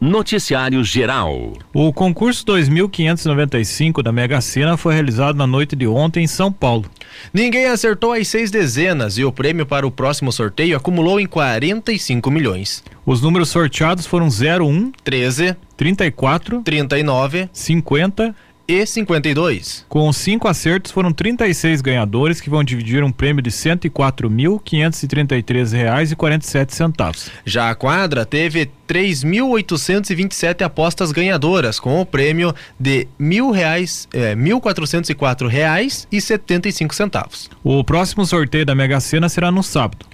Noticiário Geral. O concurso 2595 da Mega Sena foi realizado na noite de ontem em São Paulo. Ninguém acertou as seis dezenas e o prêmio para o próximo sorteio acumulou em 45 milhões. Os números sorteados foram 01, 13, 34, 39 50 e 52. Com cinco acertos, foram 36 ganhadores que vão dividir um prêmio de R$ 104.533,47. Já a quadra teve 3.827 apostas ganhadoras, com o prêmio de mil reais, é, R$ 1.404,75. O próximo sorteio da Mega Sena será no sábado.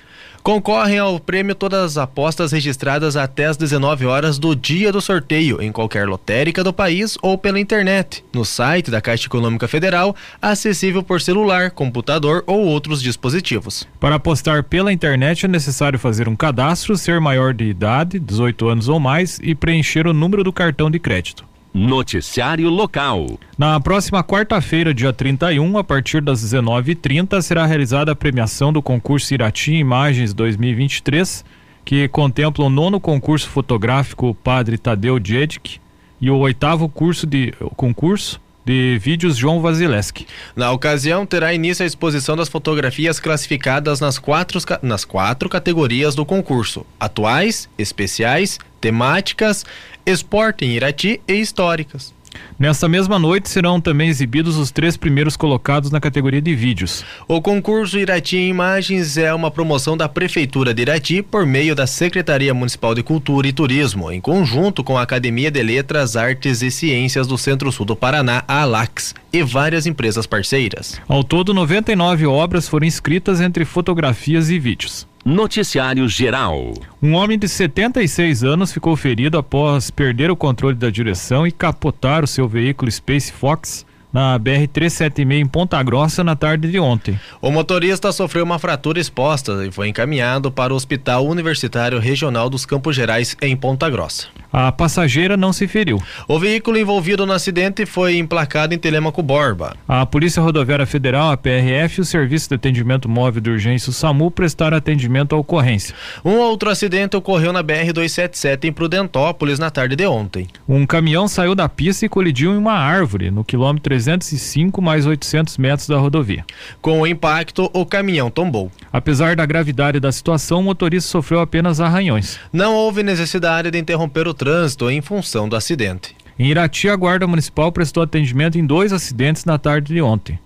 Concorrem ao prêmio todas as apostas registradas até as 19 horas do dia do sorteio, em qualquer lotérica do país ou pela internet, no site da Caixa Econômica Federal, acessível por celular, computador ou outros dispositivos. Para apostar pela internet é necessário fazer um cadastro, ser maior de idade, 18 anos ou mais, e preencher o número do cartão de crédito. Noticiário Local. Na próxima quarta-feira, dia 31, a partir das 19h30, será realizada a premiação do concurso Irati Imagens 2023, que contempla o nono concurso fotográfico Padre Tadeu Djedik e o oitavo curso de concurso de vídeos João Vasileschi. Na ocasião, terá início a exposição das fotografias classificadas nas quatro, nas quatro categorias do concurso: atuais, especiais, temáticas, esporte em Irati e históricas. Nesta mesma noite serão também exibidos os três primeiros colocados na categoria de vídeos. O concurso Irati em Imagens é uma promoção da Prefeitura de Irati por meio da Secretaria Municipal de Cultura e Turismo, em conjunto com a Academia de Letras, Artes e Ciências do Centro-Sul do Paraná, a ALAX, e várias empresas parceiras. Ao todo, 99 obras foram inscritas entre fotografias e vídeos. Noticiário Geral. Um homem de 76 anos ficou ferido após perder o controle da direção e capotar o seu veículo Space Fox na BR-376 em Ponta Grossa na tarde de ontem. O motorista sofreu uma fratura exposta e foi encaminhado para o Hospital Universitário Regional dos Campos Gerais em Ponta Grossa. A passageira não se feriu. O veículo envolvido no acidente foi emplacado em Telemaco Borba. A Polícia Rodoviária Federal, a PRF, e o Serviço de Atendimento Móvel de Urgência, o SAMU, prestaram atendimento à ocorrência. Um outro acidente ocorreu na BR-277 em Prudentópolis na tarde de ontem. Um caminhão saiu da pista e colidiu em uma árvore no quilômetro 305 mais 800 metros da rodovia. Com o impacto, o caminhão tombou. Apesar da gravidade da situação, o motorista sofreu apenas arranhões. Não houve necessidade de interromper o trânsito em função do acidente. Em Irati, a Guarda Municipal prestou atendimento em dois acidentes na tarde de ontem.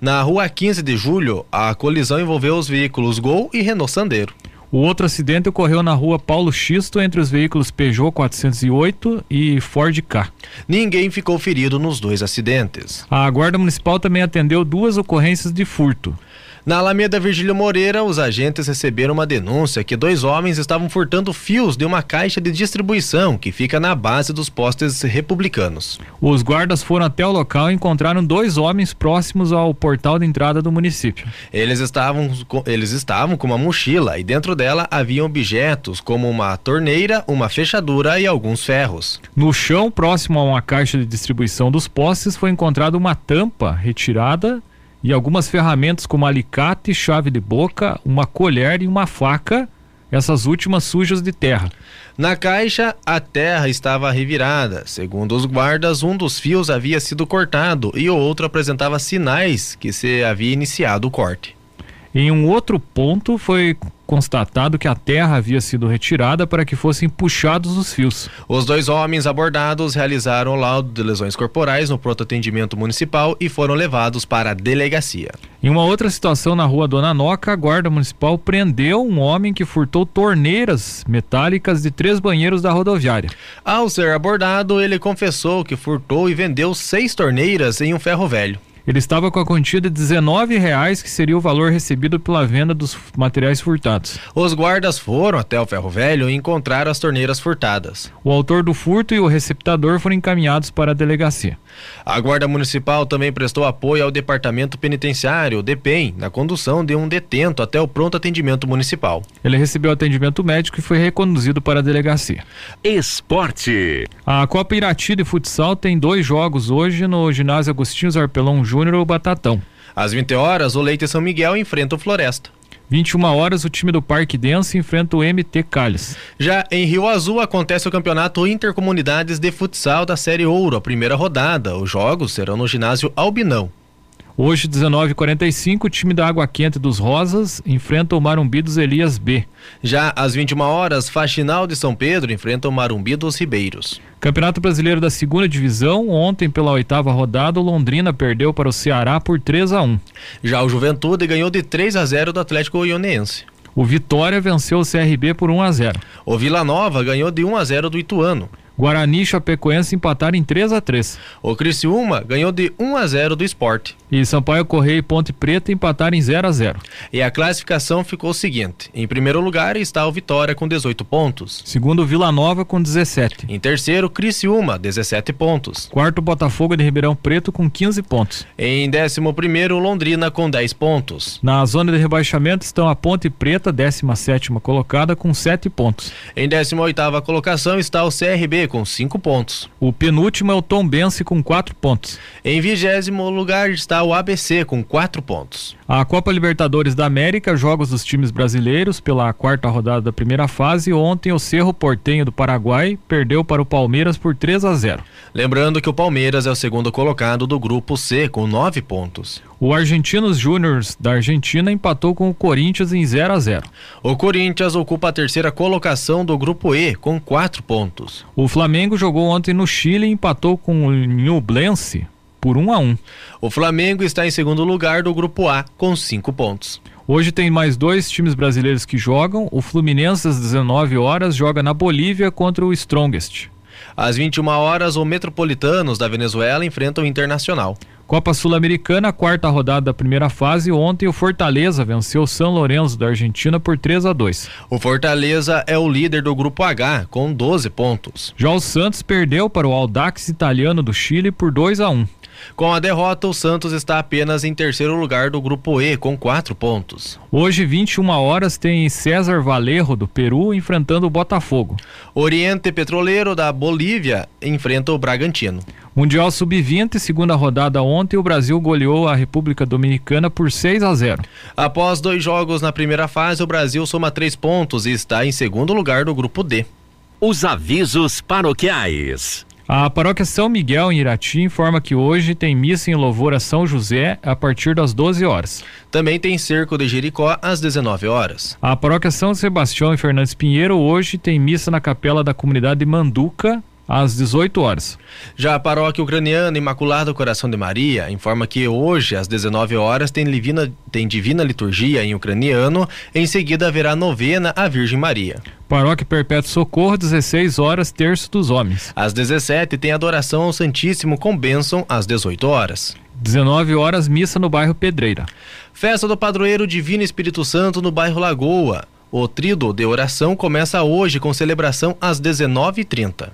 Na rua 15 de julho, a colisão envolveu os veículos Gol e Renault Sandero. O outro acidente ocorreu na rua Paulo Xisto entre os veículos Peugeot 408 e Ford K. Ninguém ficou ferido nos dois acidentes. A Guarda Municipal também atendeu duas ocorrências de furto. Na Alameda Virgílio Moreira, os agentes receberam uma denúncia que dois homens estavam furtando fios de uma caixa de distribuição que fica na base dos postes republicanos. Os guardas foram até o local e encontraram dois homens próximos ao portal de entrada do município. Eles estavam, eles estavam com uma mochila e dentro dela haviam objetos como uma torneira, uma fechadura e alguns ferros. No chão, próximo a uma caixa de distribuição dos postes, foi encontrada uma tampa retirada e algumas ferramentas como alicate, chave de boca, uma colher e uma faca, essas últimas sujas de terra. Na caixa, a terra estava revirada. Segundo os guardas, um dos fios havia sido cortado e o outro apresentava sinais que se havia iniciado o corte. Em um outro ponto, foi constatado que a terra havia sido retirada para que fossem puxados os fios. Os dois homens abordados realizaram o laudo de lesões corporais no pronto atendimento municipal e foram levados para a delegacia. Em uma outra situação na rua Dona Noca, a guarda municipal prendeu um homem que furtou torneiras metálicas de três banheiros da rodoviária. Ao ser abordado, ele confessou que furtou e vendeu seis torneiras em um ferro velho. Ele estava com a quantia de 19 reais, que seria o valor recebido pela venda dos materiais furtados. Os guardas foram até o ferro velho e encontraram as torneiras furtadas. O autor do furto e o receptador foram encaminhados para a delegacia. A Guarda Municipal também prestou apoio ao Departamento Penitenciário, DEPEN, na condução de um detento até o pronto atendimento municipal. Ele recebeu atendimento médico e foi reconduzido para a delegacia. Esporte. A Copa Irati de Futsal tem dois jogos hoje no ginásio Agostinho Zarpelão Júnior ou Batatão. Às 20 horas, o Leite São Miguel enfrenta o Floresta. 21 horas, o time do Parque Dense enfrenta o MT Calles. Já em Rio Azul acontece o campeonato Intercomunidades de Futsal da Série Ouro, a primeira rodada. Os jogos serão no ginásio Albinão. Hoje, 19h45, o time da Água Quente dos Rosas enfrenta o Marumbi dos Elias B. Já às 21 horas, Faxinal de São Pedro enfrenta o Marumbi dos Ribeiros. Campeonato Brasileiro da Segunda Divisão, ontem pela oitava rodada, o Londrina perdeu para o Ceará por 3 a 1. Já o Juventude ganhou de 3 a 0 do Atlético Goianiense. O Vitória venceu o CRB por 1 a 0. O Vila Nova ganhou de 1 a 0 do Ituano. Guarani e Chapecoense empataram em 3 a 3 O Criciúma ganhou de 1 a 0 do Esporte. E Sampaio Correia e Ponte Preta empataram em 0 a 0 E a classificação ficou o seguinte: em primeiro lugar está o Vitória com 18 pontos. Segundo, Vila Nova com 17. Em terceiro, Criciúma, 17 pontos. Quarto, Botafogo de Ribeirão Preto com 15 pontos. Em décimo primeiro, Londrina com 10 pontos. Na zona de rebaixamento estão a Ponte Preta, 17 colocada, com 7 pontos. Em 18 oitava colocação está o CRB com 5 pontos. O penúltimo é o Tom Bense com 4 pontos. Em vigésimo lugar está o ABC com 4 pontos. A Copa Libertadores da América, jogos dos times brasileiros pela quarta rodada da primeira fase. Ontem o Cerro Portenho do Paraguai perdeu para o Palmeiras por 3 a 0. Lembrando que o Palmeiras é o segundo colocado do grupo C com 9 pontos. O Argentinos Júniors da Argentina empatou com o Corinthians em 0 a 0. O Corinthians ocupa a terceira colocação do grupo E com 4 pontos. O Flamengo jogou ontem no Chile e empatou com o Nublense por 1 a 1. O Flamengo está em segundo lugar do grupo A com 5 pontos. Hoje tem mais dois times brasileiros que jogam. O Fluminense às 19 horas joga na Bolívia contra o Strongest. Às 21 horas, o Metropolitanos da Venezuela enfrenta o Internacional. Copa Sul-Americana, quarta rodada da primeira fase. Ontem o Fortaleza venceu o São Lourenço da Argentina por 3 a 2. O Fortaleza é o líder do grupo H com 12 pontos. Já o Santos perdeu para o Aldax italiano do Chile por 2 a 1. Com a derrota, o Santos está apenas em terceiro lugar do grupo E com quatro pontos. Hoje, 21 horas, tem César Valerro do Peru enfrentando o Botafogo. Oriente Petroleiro da Bolívia enfrenta o Bragantino. Mundial Sub-20, segunda rodada ontem, o Brasil goleou a República Dominicana por 6 a 0. Após dois jogos na primeira fase, o Brasil soma três pontos e está em segundo lugar do grupo D. Os avisos paroquiais. A paróquia São Miguel em Irati informa que hoje tem missa em louvor a São José a partir das 12 horas. Também tem cerco de Jericó às 19 horas. A paróquia São Sebastião em Fernandes Pinheiro hoje tem missa na capela da comunidade Manduca às 18 horas. Já a paróquia ucraniana Imaculado Coração de Maria informa que hoje, às 19 horas, tem divina, tem divina liturgia em ucraniano. Em seguida, haverá novena à Virgem Maria. Paróquia Perpétuo Socorro, 16 horas, terço dos homens. Às 17 tem adoração ao Santíssimo com bênção às 18 horas. 19 horas, missa no bairro Pedreira. Festa do Padroeiro Divino Espírito Santo no bairro Lagoa. O tríduo de oração começa hoje com celebração às 19h30.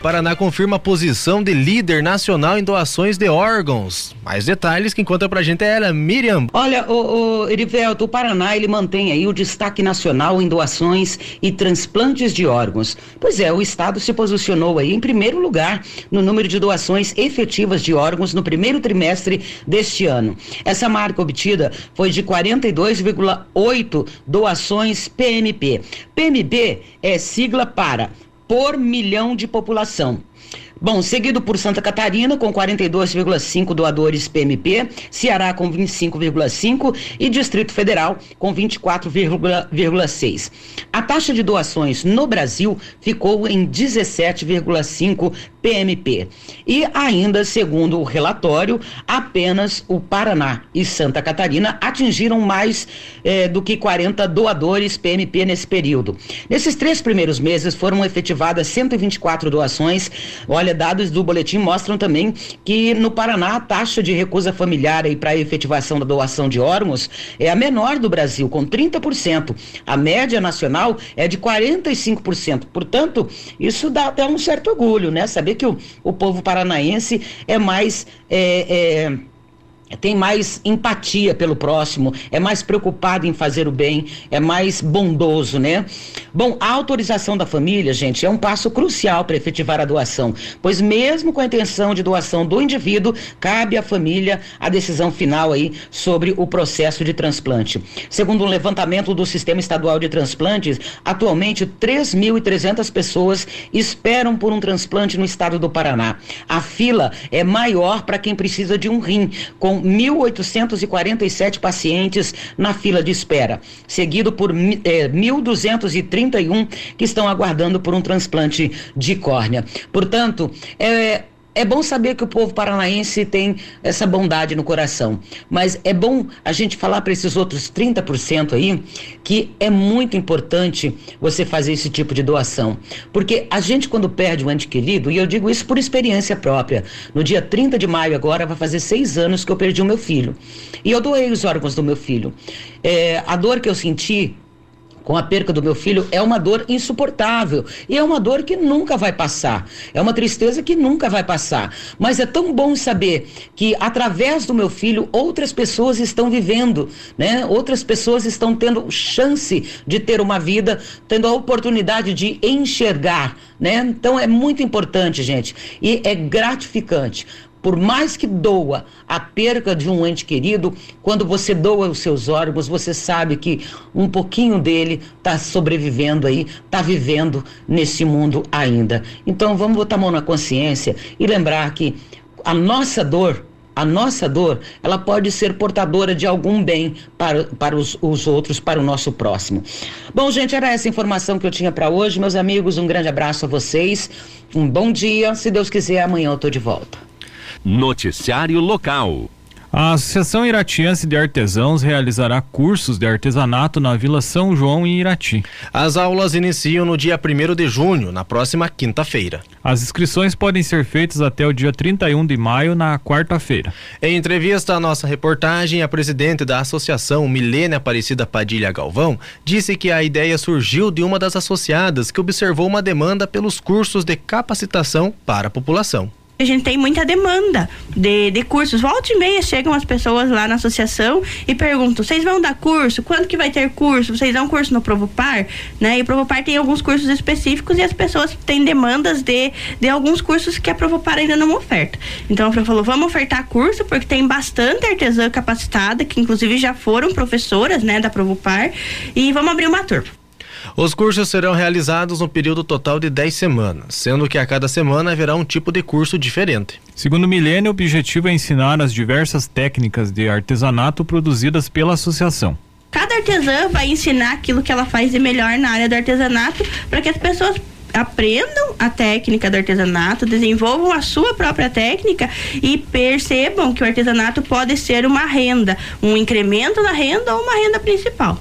Paraná confirma a posição de líder nacional em doações de órgãos. Mais detalhes que encontra pra gente é ela, Miriam. Olha, o, o Erivelto, o Paraná ele mantém aí o destaque nacional em doações e transplantes de órgãos. Pois é, o estado se posicionou aí em primeiro lugar no número de doações efetivas de órgãos no primeiro trimestre deste ano. Essa marca obtida foi de 42,8 doações PMP. PMP é sigla para por milhão de população. Bom, seguido por Santa Catarina, com 42,5 doadores PMP, Ceará com 25,5 e Distrito Federal com 24,6. A taxa de doações no Brasil ficou em 17,5 PMP. E ainda, segundo o relatório, apenas o Paraná e Santa Catarina atingiram mais eh, do que 40 doadores PMP nesse período. Nesses três primeiros meses foram efetivadas 124 doações. Olha, dados do boletim mostram também que no Paraná a taxa de recusa familiar para a efetivação da doação de órgãos é a menor do Brasil, com 30%. A média nacional é de 45%. Portanto, isso dá até um certo orgulho, né? Saber que o, o povo paranaense é mais. É, é, tem mais empatia pelo próximo, é mais preocupado em fazer o bem, é mais bondoso, né? Bom, a autorização da família, gente, é um passo crucial para efetivar a doação, pois mesmo com a intenção de doação do indivíduo, cabe à família a decisão final aí sobre o processo de transplante. Segundo um levantamento do Sistema Estadual de Transplantes, atualmente 3.300 pessoas esperam por um transplante no estado do Paraná. A fila é maior para quem precisa de um rim, com 1.847 pacientes na fila de espera, seguido por é, 1.231 que estão aguardando por um transplante de córnea. Portanto, é, é bom saber que o povo paranaense tem essa bondade no coração, mas é bom a gente falar para esses outros 30% aí que é muito importante você fazer esse tipo de doação. Porque a gente, quando perde um ente querido, e eu digo isso por experiência própria, no dia 30 de maio agora vai fazer seis anos que eu perdi o meu filho. E eu doei os órgãos do meu filho. É, a dor que eu senti com a perca do meu filho é uma dor insuportável e é uma dor que nunca vai passar. É uma tristeza que nunca vai passar. Mas é tão bom saber que através do meu filho outras pessoas estão vivendo, né? Outras pessoas estão tendo chance de ter uma vida, tendo a oportunidade de enxergar, né? Então é muito importante, gente, e é gratificante por mais que doa a perca de um ente querido, quando você doa os seus órgãos, você sabe que um pouquinho dele está sobrevivendo aí, está vivendo nesse mundo ainda. Então vamos botar a mão na consciência e lembrar que a nossa dor, a nossa dor, ela pode ser portadora de algum bem para, para os, os outros, para o nosso próximo. Bom, gente, era essa informação que eu tinha para hoje. Meus amigos, um grande abraço a vocês. Um bom dia. Se Deus quiser, amanhã eu estou de volta. Noticiário Local. A Associação Iratiense de Artesãos realizará cursos de artesanato na Vila São João em Irati. As aulas iniciam no dia 1 de junho, na próxima quinta-feira. As inscrições podem ser feitas até o dia 31 de maio, na quarta-feira. Em entrevista à nossa reportagem, a presidente da associação, Milene Aparecida Padilha Galvão, disse que a ideia surgiu de uma das associadas que observou uma demanda pelos cursos de capacitação para a população a gente tem muita demanda de, de cursos. Volta e meia chegam as pessoas lá na associação e perguntam: vocês vão dar curso? Quando que vai ter curso? Vocês dão curso no Provopar? Né? E o Provopar tem alguns cursos específicos e as pessoas têm demandas de, de alguns cursos que a Provopar ainda não oferta. Então a Fran falou: vamos ofertar curso, porque tem bastante artesã capacitada, que inclusive já foram professoras né, da Provopar, e vamos abrir uma turma. Os cursos serão realizados no período total de 10 semanas, sendo que a cada semana haverá um tipo de curso diferente. Segundo o Milênio, o objetivo é ensinar as diversas técnicas de artesanato produzidas pela associação. Cada artesã vai ensinar aquilo que ela faz de melhor na área do artesanato para que as pessoas aprendam a técnica do artesanato, desenvolvam a sua própria técnica e percebam que o artesanato pode ser uma renda, um incremento na renda ou uma renda principal.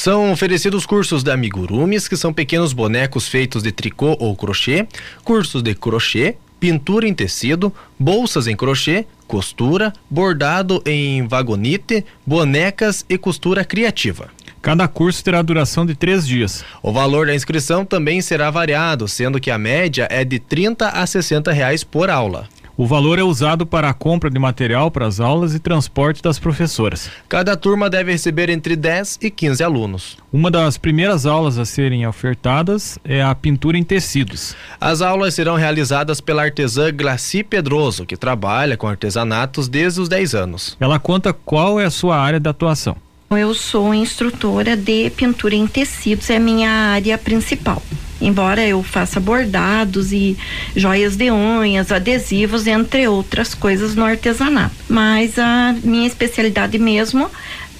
São oferecidos cursos de amigurumis, que são pequenos bonecos feitos de tricô ou crochê, cursos de crochê, pintura em tecido, bolsas em crochê, costura, bordado em vagonite, bonecas e costura criativa. Cada curso terá duração de três dias. O valor da inscrição também será variado, sendo que a média é de 30 a 60 reais por aula. O valor é usado para a compra de material para as aulas e transporte das professoras. Cada turma deve receber entre 10 e 15 alunos. Uma das primeiras aulas a serem ofertadas é a pintura em tecidos. As aulas serão realizadas pela artesã Glaci Pedroso, que trabalha com artesanatos desde os 10 anos. Ela conta qual é a sua área de atuação. Eu sou instrutora de pintura em tecidos, é a minha área principal. Embora eu faça bordados e joias de unhas, adesivos, entre outras coisas no artesanato. Mas a minha especialidade mesmo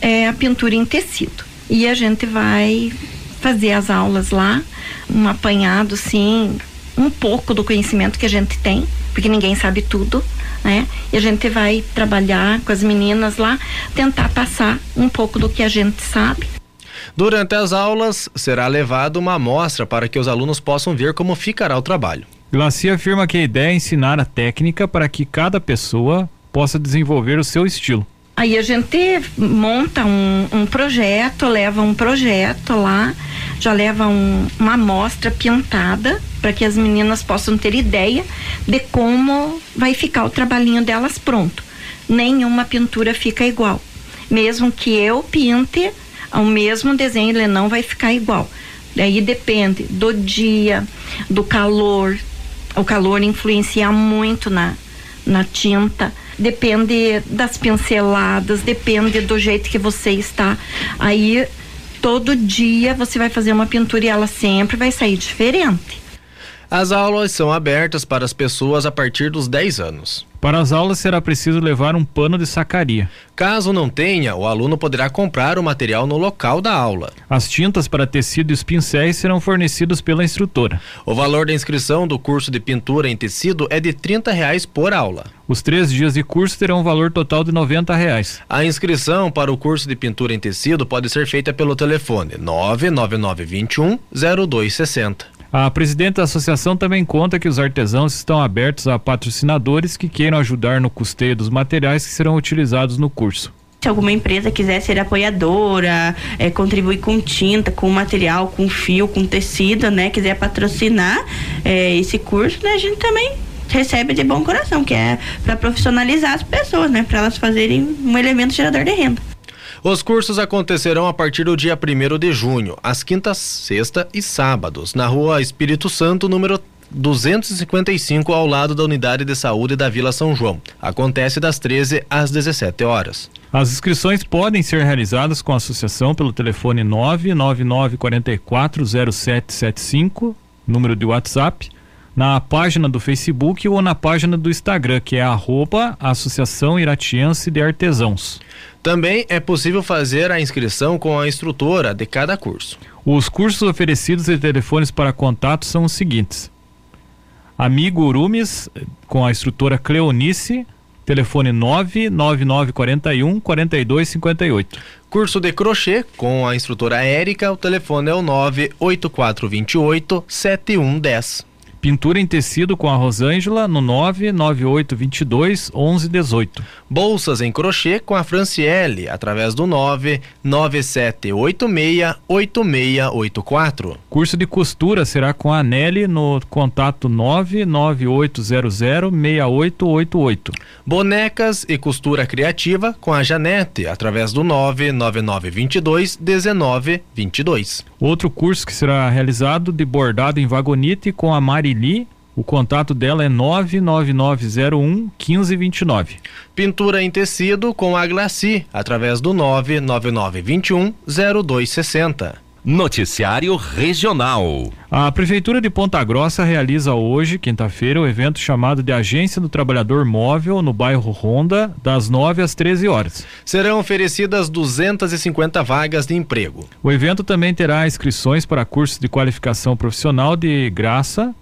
é a pintura em tecido. E a gente vai fazer as aulas lá, um apanhado, sim, um pouco do conhecimento que a gente tem, porque ninguém sabe tudo né? E a gente vai trabalhar com as meninas lá, tentar passar um pouco do que a gente sabe. Durante as aulas, será levada uma amostra para que os alunos possam ver como ficará o trabalho. Glacia afirma que a ideia é ensinar a técnica para que cada pessoa possa desenvolver o seu estilo. Aí a gente monta um, um projeto, leva um projeto lá, já leva um, uma amostra pintada para que as meninas possam ter ideia de como vai ficar o trabalhinho delas pronto. nenhuma pintura fica igual. Mesmo que eu pinte, o mesmo desenho ele não vai ficar igual. Daí depende do dia, do calor. O calor influencia muito na, na tinta. Depende das pinceladas, depende do jeito que você está. Aí todo dia você vai fazer uma pintura e ela sempre vai sair diferente. As aulas são abertas para as pessoas a partir dos 10 anos. Para as aulas será preciso levar um pano de sacaria. Caso não tenha, o aluno poderá comprar o material no local da aula. As tintas para tecido e os pincéis serão fornecidos pela instrutora. O valor da inscrição do curso de pintura em tecido é de R$ reais por aula. Os três dias de curso terão um valor total de R$ reais. A inscrição para o curso de pintura em tecido pode ser feita pelo telefone 99921 0260. A presidente da associação também conta que os artesãos estão abertos a patrocinadores que queiram ajudar no custeio dos materiais que serão utilizados no curso. Se alguma empresa quiser ser apoiadora, é, contribuir com tinta, com material, com fio, com tecido, né, quiser patrocinar é, esse curso, né, a gente também recebe de bom coração, que é para profissionalizar as pessoas, né, para elas fazerem um elemento gerador de renda. Os cursos acontecerão a partir do dia 1 de junho, às quintas, sexta e sábados, na rua Espírito Santo, número 255, ao lado da Unidade de Saúde da Vila São João. Acontece das 13 às 17 horas. As inscrições podem ser realizadas com a associação pelo telefone 999440775, número de WhatsApp, na página do Facebook ou na página do Instagram, que é arroba Associação Iratiense de Artesãos. Também é possível fazer a inscrição com a instrutora de cada curso. Os cursos oferecidos e telefones para contato são os seguintes: Amigo Urumes, com a instrutora Cleonice, telefone 99941 4258. Curso de crochê com a instrutora Érica, o telefone é o 98428 7110. Pintura em tecido com a Rosângela no 99822 1118. Bolsas em crochê com a Franciele através do 99786 8684. Curso de costura será com a Nelly no contato 99800 6888. Bonecas e costura criativa com a Janete através do 99922 1922. Outro curso que será realizado de bordado em vagonite com a Mari O contato dela é 99901 1529. Pintura em tecido com a Glaci, através do 99921 0260. Noticiário Regional. A Prefeitura de Ponta Grossa realiza hoje, quinta-feira, o evento chamado de Agência do Trabalhador Móvel no bairro Ronda, das 9 às 13 horas. Serão oferecidas 250 vagas de emprego. O evento também terá inscrições para cursos de qualificação profissional de graça,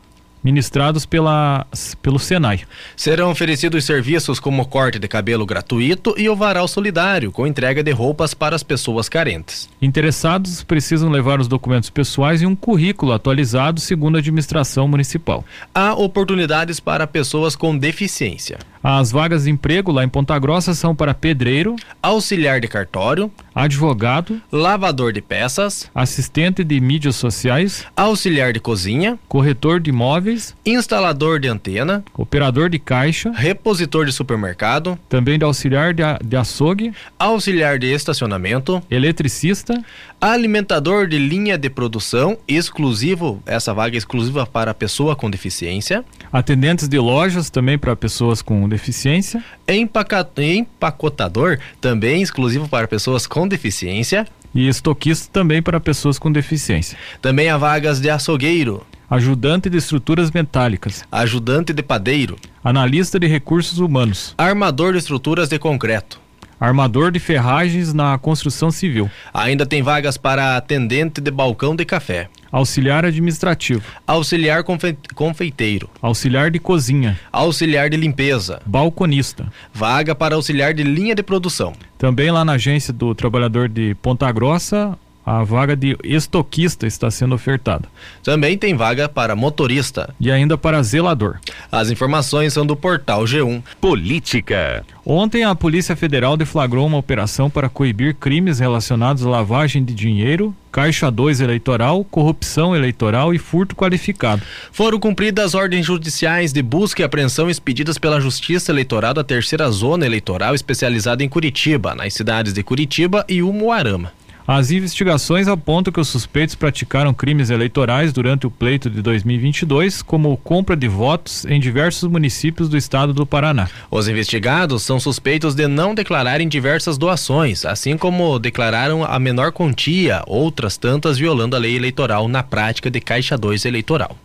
ministrados pela, pelo Senai. Serão oferecidos serviços como corte de cabelo gratuito e o varal solidário, com entrega de roupas para as pessoas carentes. Interessados precisam levar os documentos pessoais e um currículo atualizado segundo a administração municipal. Há oportunidades para pessoas com deficiência. As vagas de emprego lá em Ponta Grossa são para pedreiro, auxiliar de cartório, advogado, lavador de peças, assistente de mídias sociais, auxiliar de cozinha, corretor de imóveis, instalador de antena, operador de caixa, repositor de supermercado, também de auxiliar de, de açougue, auxiliar de estacionamento, eletricista, alimentador de linha de produção exclusivo, essa vaga é exclusiva para pessoa com deficiência, atendentes de lojas também para pessoas com deficiência deficiência. Empacotador, também exclusivo para pessoas com deficiência. E estoquista também para pessoas com deficiência. Também há vagas de açougueiro. Ajudante de estruturas metálicas. Ajudante de padeiro. Analista de recursos humanos. Armador de estruturas de concreto armador de ferragens na construção civil. Ainda tem vagas para atendente de balcão de café. Auxiliar administrativo. Auxiliar confe confeiteiro. Auxiliar de cozinha. Auxiliar de limpeza. Balconista. Vaga para auxiliar de linha de produção. Também lá na agência do trabalhador de Ponta Grossa, A vaga de estoquista está sendo ofertada. Também tem vaga para motorista. E ainda para zelador. As informações são do portal G1. Política. Ontem a Polícia Federal deflagrou uma operação para coibir crimes relacionados à lavagem de dinheiro, caixa 2 eleitoral, corrupção eleitoral e furto qualificado. Foram cumpridas ordens judiciais de busca e apreensão expedidas pela Justiça Eleitoral da Terceira Zona Eleitoral especializada em Curitiba, nas cidades de Curitiba e Umuarama. As investigações apontam que os suspeitos praticaram crimes eleitorais durante o pleito de 2022, como compra de votos em diversos municípios do estado do Paraná. Os investigados são suspeitos de não declararem diversas doações, assim como declararam a menor quantia, outras tantas violando a lei eleitoral na prática de Caixa 2 eleitoral.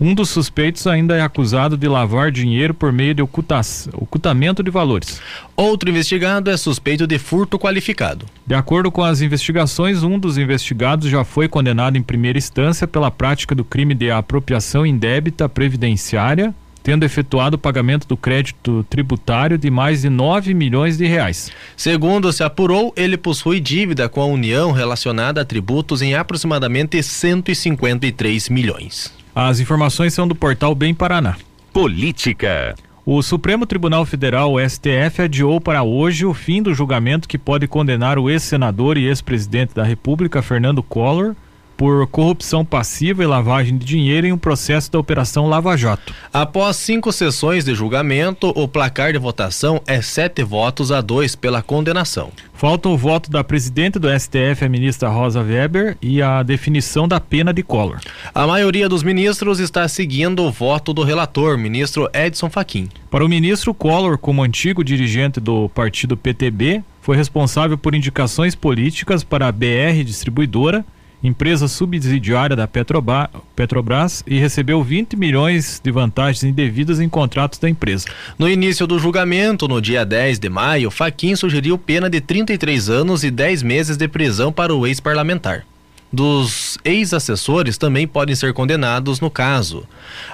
Um dos suspeitos ainda é acusado de lavar dinheiro por meio de ocultamento de valores. Outro investigado é suspeito de furto qualificado. De acordo com as investigações, um dos investigados já foi condenado em primeira instância pela prática do crime de apropriação indébita previdenciária, tendo efetuado o pagamento do crédito tributário de mais de 9 milhões de reais. Segundo se apurou, ele possui dívida com a União relacionada a tributos em aproximadamente 153 milhões. As informações são do portal Bem Paraná. Política. O Supremo Tribunal Federal, STF, adiou para hoje o fim do julgamento que pode condenar o ex-senador e ex-presidente da República, Fernando Collor, por corrupção passiva e lavagem de dinheiro em um processo da Operação Lava Jato. Após cinco sessões de julgamento, o placar de votação é sete votos a dois pela condenação. Falta o voto da presidente do STF, a ministra Rosa Weber, e a definição da pena de Collor. A maioria dos ministros está seguindo o voto do relator, ministro Edson Fachin. Para o ministro Collor, como antigo dirigente do partido PTB, foi responsável por indicações políticas para a BR Distribuidora empresa subsidiária da Petrobras, e recebeu 20 milhões de vantagens indevidas em contratos da empresa. No início do julgamento, no dia 10 de maio, Faquin sugeriu pena de 33 anos e 10 meses de prisão para o ex-parlamentar dos ex-assessores também podem ser condenados no caso.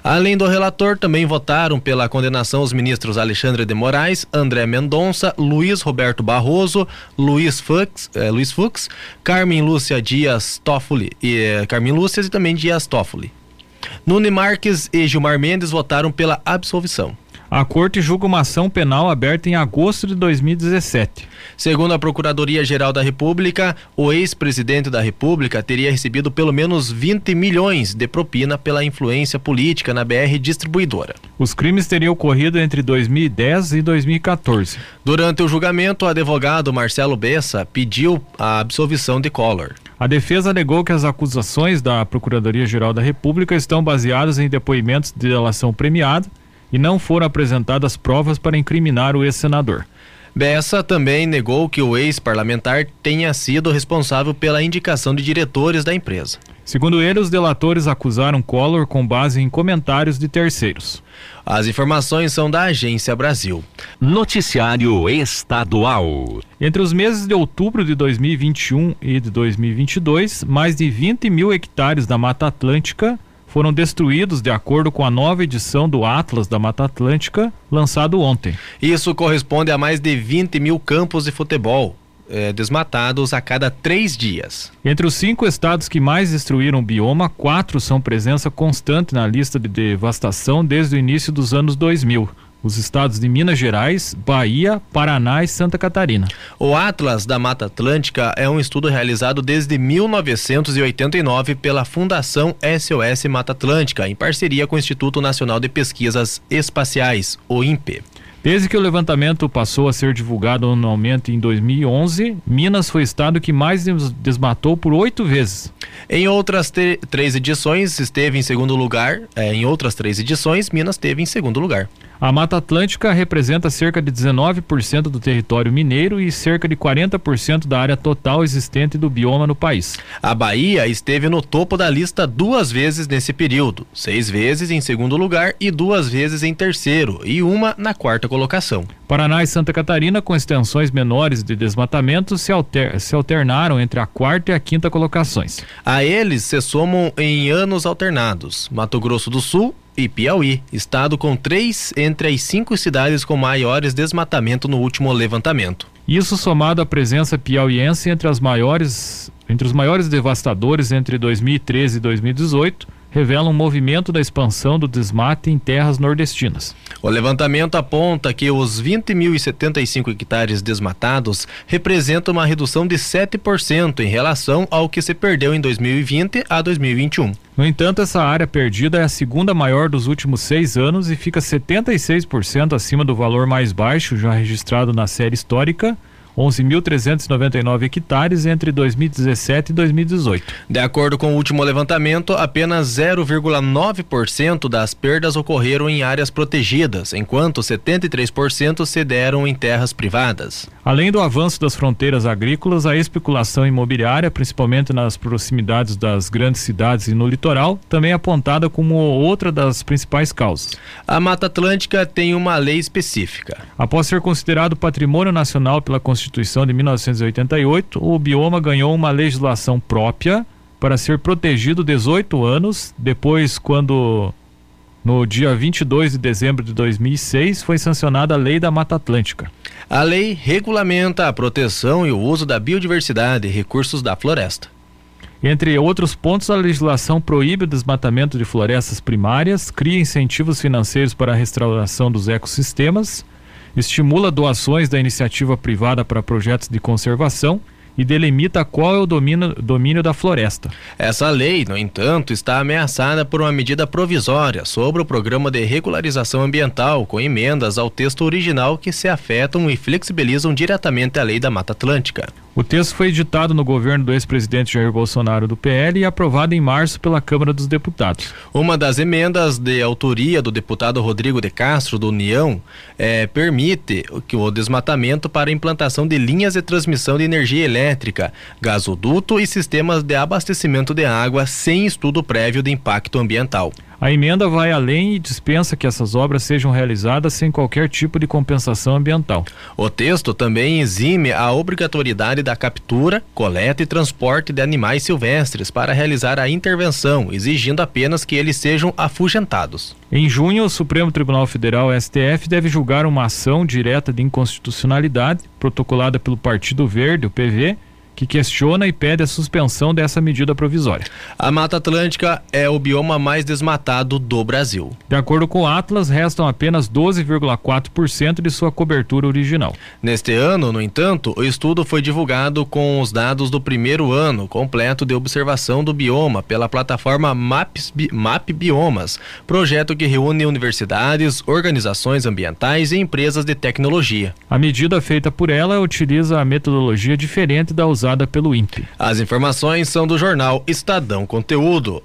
Além do relator, também votaram pela condenação os ministros Alexandre de Moraes, André Mendonça, Luiz Roberto Barroso, Luiz Fux, eh, Luiz Fux Carmen Lúcia Dias Toffoli, e, eh, Carmen Lúcia e também Dias Toffoli. Nune Marques e Gilmar Mendes votaram pela absolvição. A corte julga uma ação penal aberta em agosto de 2017. Segundo a Procuradoria-Geral da República, o ex-presidente da República teria recebido pelo menos 20 milhões de propina pela influência política na BR distribuidora. Os crimes teriam ocorrido entre 2010 e 2014. Durante o julgamento, o advogado Marcelo Bessa pediu a absolvição de Collor. A defesa alegou que as acusações da Procuradoria-Geral da República estão baseadas em depoimentos de delação premiada e não foram apresentadas provas para incriminar o ex-senador. Bessa também negou que o ex-parlamentar tenha sido responsável pela indicação de diretores da empresa. Segundo ele, os delatores acusaram Collor com base em comentários de terceiros. As informações são da Agência Brasil. Noticiário Estadual. Entre os meses de outubro de 2021 e de 2022, mais de 20 mil hectares da Mata Atlântica foram destruídos de acordo com a nova edição do Atlas da Mata Atlântica, lançado ontem. Isso corresponde a mais de 20 mil campos de futebol. Eh, desmatados a cada três dias. Entre os cinco estados que mais destruíram o bioma, quatro são presença constante na lista de devastação desde o início dos anos 2000 os estados de Minas Gerais, Bahia, Paraná e Santa Catarina. O Atlas da Mata Atlântica é um estudo realizado desde 1989 pela Fundação SOS Mata Atlântica, em parceria com o Instituto Nacional de Pesquisas Espaciais, o INPE. Desde que o levantamento passou a ser divulgado anualmente em 2011, Minas foi o estado que mais desmatou por oito vezes. Em outras três edições esteve em segundo lugar. É, em outras três edições, Minas esteve em segundo lugar. A Mata Atlântica representa cerca de 19% do território mineiro e cerca de 40% da área total existente do bioma no país. A Bahia esteve no topo da lista duas vezes nesse período, seis vezes em segundo lugar e duas vezes em terceiro, e uma na quarta colocação. Paraná e Santa Catarina, com extensões menores de desmatamento, se, alter, se alternaram entre a quarta e a quinta colocações. A eles se somam em anos alternados Mato Grosso do Sul e Piauí, estado com três entre as cinco cidades com maiores desmatamento no último levantamento. Isso somado à presença piauiense entre maiores entre os maiores devastadores entre 2013 e 2018 revela um movimento da expansão do desmate em terras nordestinas. O levantamento aponta que os 20.075 hectares desmatados representam uma redução de 7% em relação ao que se perdeu em 2020 a 2021. No entanto, essa área perdida é a segunda maior dos últimos seis anos e fica 76% acima do valor mais baixo já registrado na série histórica 11.399 hectares entre 2017 e 2018. De acordo com o último levantamento, apenas 0,9% das perdas ocorreram em áreas protegidas, enquanto 73% se deram em terras privadas. Além do avanço das fronteiras agrícolas, a especulação imobiliária, principalmente nas proximidades das grandes cidades e no litoral, também é apontada como outra das principais causas. A Mata Atlântica tem uma lei específica. Após ser considerado patrimônio nacional pela Constituição Constituição de 1988, o bioma ganhou uma legislação própria para ser protegido 18 anos depois quando no dia 22 de dezembro de 2006 foi sancionada a Lei da Mata Atlântica. A lei regulamenta a proteção e o uso da biodiversidade e recursos da floresta. Entre outros pontos, a legislação proíbe o desmatamento de florestas primárias, cria incentivos financeiros para a restauração dos ecossistemas, estimula doações da iniciativa privada para projetos de conservação e delimita qual é o domínio, domínio da floresta. Essa lei, no entanto, está ameaçada por uma medida provisória sobre o programa de regularização ambiental, com emendas ao texto original que se afetam e flexibilizam diretamente a lei da Mata Atlântica. O texto foi editado no governo do ex-presidente Jair Bolsonaro do PL e aprovado em março pela Câmara dos Deputados. Uma das emendas de autoria do deputado Rodrigo de Castro, do União, é, permite que o desmatamento para implantação de linhas de transmissão de energia elétrica, gasoduto e sistemas de abastecimento de água sem estudo prévio de impacto ambiental. A emenda vai além e dispensa que essas obras sejam realizadas sem qualquer tipo de compensação ambiental. O texto também exime a obrigatoriedade da captura, coleta e transporte de animais silvestres para realizar a intervenção, exigindo apenas que eles sejam afugentados. Em junho, o Supremo Tribunal Federal, STF, deve julgar uma ação direta de inconstitucionalidade protocolada pelo Partido Verde, o PV, que questiona e pede a suspensão dessa medida provisória. A Mata Atlântica é o bioma mais desmatado do Brasil. De acordo com o Atlas, restam apenas 12,4% de sua cobertura original. Neste ano, no entanto, o estudo foi divulgado com os dados do primeiro ano completo de observação do bioma pela plataforma Maps, Map Biomas, projeto que reúne universidades, organizações ambientais e empresas de tecnologia. A medida feita por ela utiliza a metodologia diferente da usada usada pelo INPE. As informações são do jornal Estadão Conteúdo.